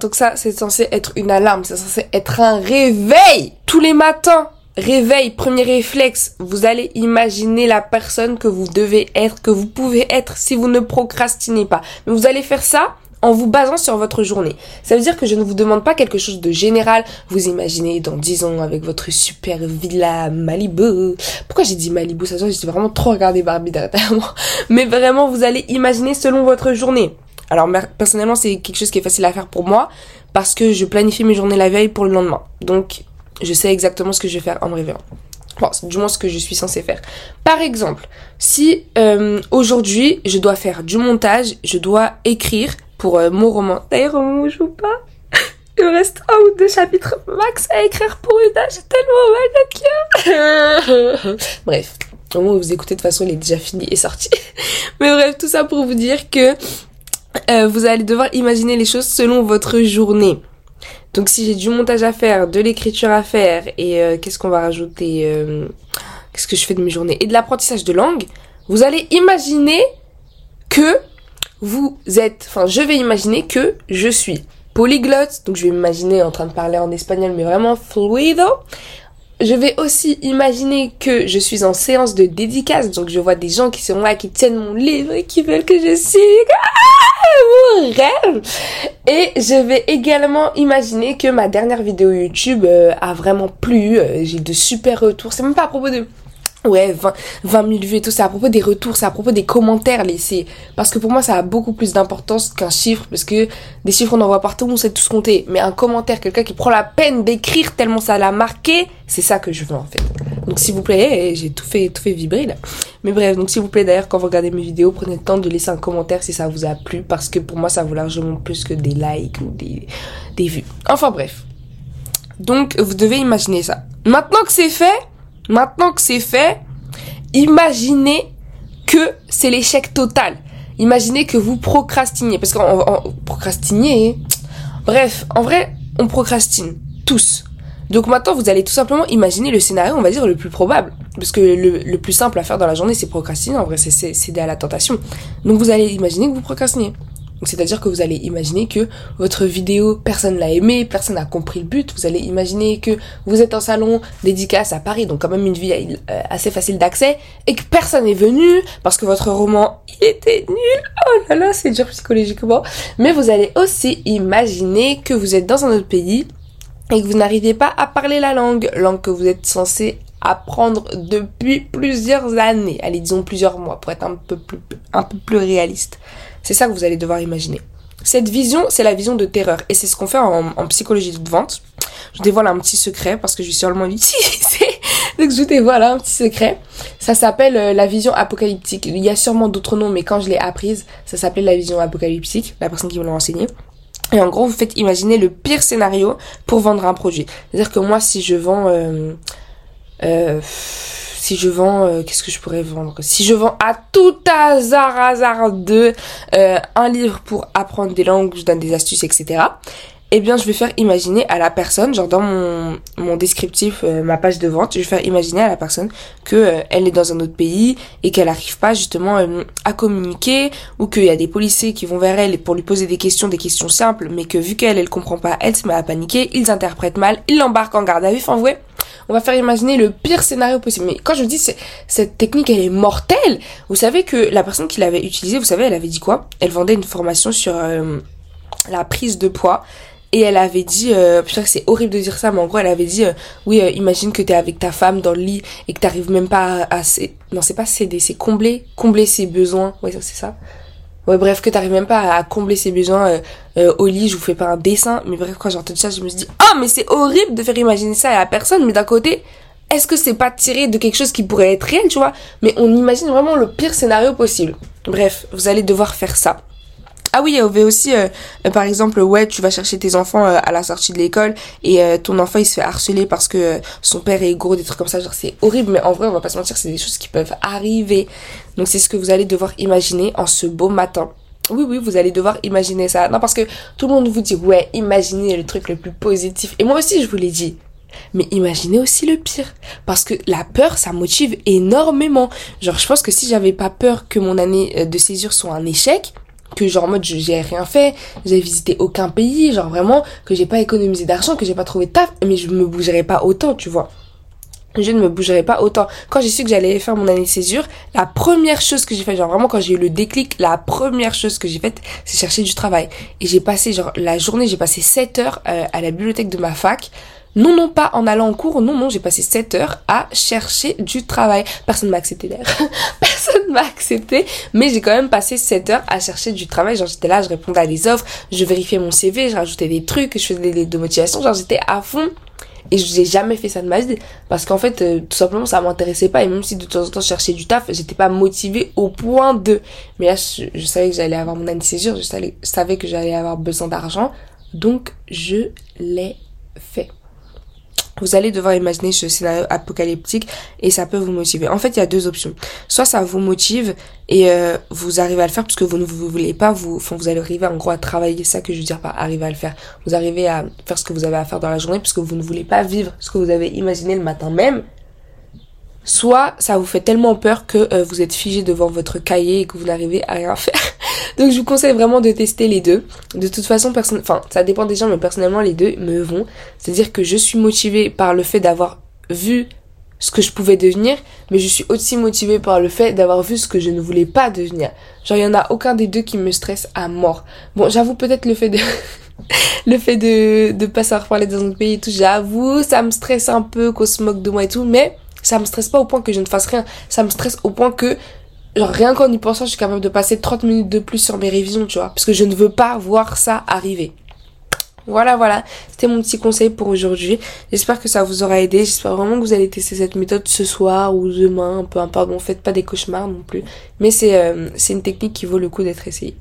Donc ça, c'est censé être une alarme, c'est censé être un réveil. Tous les matins, réveil, premier réflexe, vous allez imaginer la personne que vous devez être, que vous pouvez être si vous ne procrastinez pas. Mais vous allez faire ça en vous basant sur votre journée. Ça veut dire que je ne vous demande pas quelque chose de général. Vous imaginez dans 10 ans avec votre super villa Malibu. Pourquoi j'ai dit Malibu? Ça j'ai vraiment trop regardé Barbie derrière. Mais vraiment, vous allez imaginer selon votre journée. Alors personnellement, c'est quelque chose qui est facile à faire pour moi parce que je planifie mes journées la veille pour le lendemain. Donc, je sais exactement ce que je vais faire en me réveillant. Bon, du moins ce que je suis censée faire. Par exemple, si euh, aujourd'hui je dois faire du montage, je dois écrire pour euh, mon roman. D'ailleurs, au je joue pas, il me reste un ou deux chapitres max à écrire pour une âge tellement mal à Bref, au moment où vous écoutez, de toute façon, il est déjà fini et sorti. Mais bref, tout ça pour vous dire que euh, vous allez devoir imaginer les choses selon votre journée. Donc si j'ai du montage à faire, de l'écriture à faire et euh, qu'est-ce qu'on va rajouter Qu'est-ce que je fais de mes journées Et de l'apprentissage de langue, vous allez imaginer que vous êtes, enfin je vais imaginer que je suis polyglotte, donc je vais m'imaginer en train de parler en espagnol mais vraiment fluido. Je vais aussi imaginer que je suis en séance de dédicace, donc je vois des gens qui sont là, qui tiennent mon livre et qui veulent que je signe. Ah, mon rêve Et je vais également imaginer que ma dernière vidéo YouTube euh, a vraiment plu, euh, j'ai de super retours. C'est même pas à propos de Ouais, 20, 20 000 vues et tout, c'est à propos des retours, c'est à propos des commentaires laissés. Parce que pour moi, ça a beaucoup plus d'importance qu'un chiffre, parce que des chiffres, on en voit partout, on sait tous compter. Mais un commentaire, quelqu'un qui prend la peine d'écrire tellement ça l'a marqué, c'est ça que je veux en fait. Donc s'il vous plaît, eh, j'ai tout fait, tout fait vibrer là. Mais bref, donc s'il vous plaît d'ailleurs, quand vous regardez mes vidéos, prenez le temps de laisser un commentaire si ça vous a plu, parce que pour moi, ça vaut largement plus que des likes ou des, des vues. Enfin bref. Donc, vous devez imaginer ça. Maintenant que c'est fait, Maintenant que c'est fait, imaginez que c'est l'échec total. Imaginez que vous procrastinez. Parce qu'on procrastiner. Bref, en vrai, on procrastine. Tous. Donc maintenant, vous allez tout simplement imaginer le scénario, on va dire, le plus probable. Parce que le, le plus simple à faire dans la journée, c'est procrastiner. En vrai, c'est céder à la tentation. Donc vous allez imaginer que vous procrastinez. C'est-à-dire que vous allez imaginer que votre vidéo, personne l'a aimé, personne n'a compris le but. Vous allez imaginer que vous êtes en salon dédicace à Paris, donc quand même une vie euh, assez facile d'accès, et que personne n'est venu parce que votre roman, il était nul. Oh là là, c'est dur psychologiquement. Mais vous allez aussi imaginer que vous êtes dans un autre pays et que vous n'arrivez pas à parler la langue, langue que vous êtes censé apprendre depuis plusieurs années, allez disons plusieurs mois pour être un peu plus réaliste. C'est ça que vous allez devoir imaginer. Cette vision, c'est la vision de terreur. Et c'est ce qu'on fait en, psychologie de vente. Je dévoile un petit secret parce que je suis sûrement utilisée. Donc je vous dévoile un petit secret. Ça s'appelle euh, la vision apocalyptique. Il y a sûrement d'autres noms, mais quand je l'ai apprise, ça s'appelait la vision apocalyptique. La personne qui me l'a enseigné. Et en gros, vous faites imaginer le pire scénario pour vendre un produit. C'est-à-dire que moi, si je vends... Euh, euh, si je vends, euh, qu'est-ce que je pourrais vendre? Si je vends à tout hasard, hasard de euh, un livre pour apprendre des langues, je donne des astuces, etc. Eh bien, je vais faire imaginer à la personne, genre dans mon, mon descriptif, euh, ma page de vente, je vais faire imaginer à la personne que elle est dans un autre pays et qu'elle n'arrive pas justement à communiquer ou qu'il y a des policiers qui vont vers elle pour lui poser des questions, des questions simples, mais que vu qu'elle elle comprend pas, elle se met à paniquer, ils interprètent mal, ils l'embarquent en garde à vue. Enfin, vous on va faire imaginer le pire scénario possible. Mais quand je dis cette technique, elle est mortelle. Vous savez que la personne qui l'avait utilisée, vous savez, elle avait dit quoi? Elle vendait une formation sur euh, la prise de poids. Et elle avait dit, euh, putain c'est horrible de dire ça, mais en gros elle avait dit, euh, oui euh, imagine que t'es avec ta femme dans le lit et que t'arrives même pas à, à non c'est pas céder, c'est combler, combler ses besoins, ouais c'est ça, Ouais, bref, que t'arrives même pas à combler ses besoins euh, euh, au lit, je vous fais pas un dessin. Mais bref, quand j'ai entendu ça, je me suis dit, oh, mais c'est horrible de faire imaginer ça à la personne. Mais d'un côté, est-ce que c'est pas tiré de quelque chose qui pourrait être réel, tu vois? Mais on imagine vraiment le pire scénario possible. Bref, vous allez devoir faire ça. Ah oui, il y avait aussi, euh, euh, par exemple, ouais, tu vas chercher tes enfants euh, à la sortie de l'école et ton enfant il se fait harceler parce que son père est gros, des trucs comme ça, genre c'est horrible, mais en vrai on va pas se mentir, c'est des choses qui peuvent arriver. Donc c'est ce que vous allez devoir imaginer en ce beau matin. Oui, oui, vous allez devoir imaginer ça. Non, parce que tout le monde vous dit, ouais, imaginez le truc le plus positif. Et moi aussi, je vous l'ai dit. Mais imaginez aussi le pire. Parce que la peur, ça motive énormément. Genre, je pense que si j'avais pas peur que mon année de césure soit un échec, que genre en mode j'ai rien fait, j'ai visité aucun pays, genre vraiment que j'ai pas économisé d'argent, que j'ai pas trouvé de taf, mais je me bougerai pas autant, tu vois. Je ne me bougerai pas autant. Quand j'ai su que j'allais faire mon année césure, la première chose que j'ai fait, genre vraiment quand j'ai eu le déclic, la première chose que j'ai faite, c'est chercher du travail. Et j'ai passé genre la journée, j'ai passé 7 heures euh, à la bibliothèque de ma fac non, non, pas en allant en cours. Non, non, j'ai passé 7 heures à chercher du travail. Personne m'a accepté d'ailleurs. Personne m'a accepté. Mais j'ai quand même passé 7 heures à chercher du travail. Genre, j'étais là, je répondais à des offres, je vérifiais mon CV, je rajoutais des trucs, je faisais des de motivation. Genre, j'étais à fond. Et je n'ai jamais fait ça de ma vie. Parce qu'en fait, euh, tout simplement, ça m'intéressait pas. Et même si de temps en temps je cherchais du taf, j'étais pas motivée au point de. Mais là, je, savais que j'allais avoir mon année césure. Je savais que j'allais avoir besoin d'argent. Donc, je l'ai fait. Vous allez devoir imaginer ce scénario apocalyptique et ça peut vous motiver. En fait, il y a deux options. Soit ça vous motive et euh, vous arrivez à le faire parce que vous ne vous voulez pas, vous, enfin, vous allez arriver en gros à travailler, ça que je veux dire par arriver à le faire. Vous arrivez à faire ce que vous avez à faire dans la journée parce que vous ne voulez pas vivre ce que vous avez imaginé le matin même soit ça vous fait tellement peur que euh, vous êtes figé devant votre cahier et que vous n'arrivez à rien faire. Donc je vous conseille vraiment de tester les deux. De toute façon, enfin ça dépend des gens, mais personnellement les deux me vont. C'est-à-dire que je suis motivée par le fait d'avoir vu ce que je pouvais devenir, mais je suis aussi motivée par le fait d'avoir vu ce que je ne voulais pas devenir. Genre il y en a aucun des deux qui me stresse à mort. Bon, j'avoue peut-être le fait de le fait de de pas savoir parler dans un pays et tout, j'avoue, ça me stresse un peu qu'on se moque de moi et tout, mais ça me stresse pas au point que je ne fasse rien. Ça me stresse au point que, genre, rien qu'en y pensant, je suis capable de passer 30 minutes de plus sur mes révisions, tu vois. Parce que je ne veux pas voir ça arriver. Voilà, voilà. C'était mon petit conseil pour aujourd'hui. J'espère que ça vous aura aidé. J'espère vraiment que vous allez tester cette méthode ce soir ou demain, peu importe. Bon, faites pas des cauchemars non plus. Mais c'est, euh, c'est une technique qui vaut le coup d'être essayée.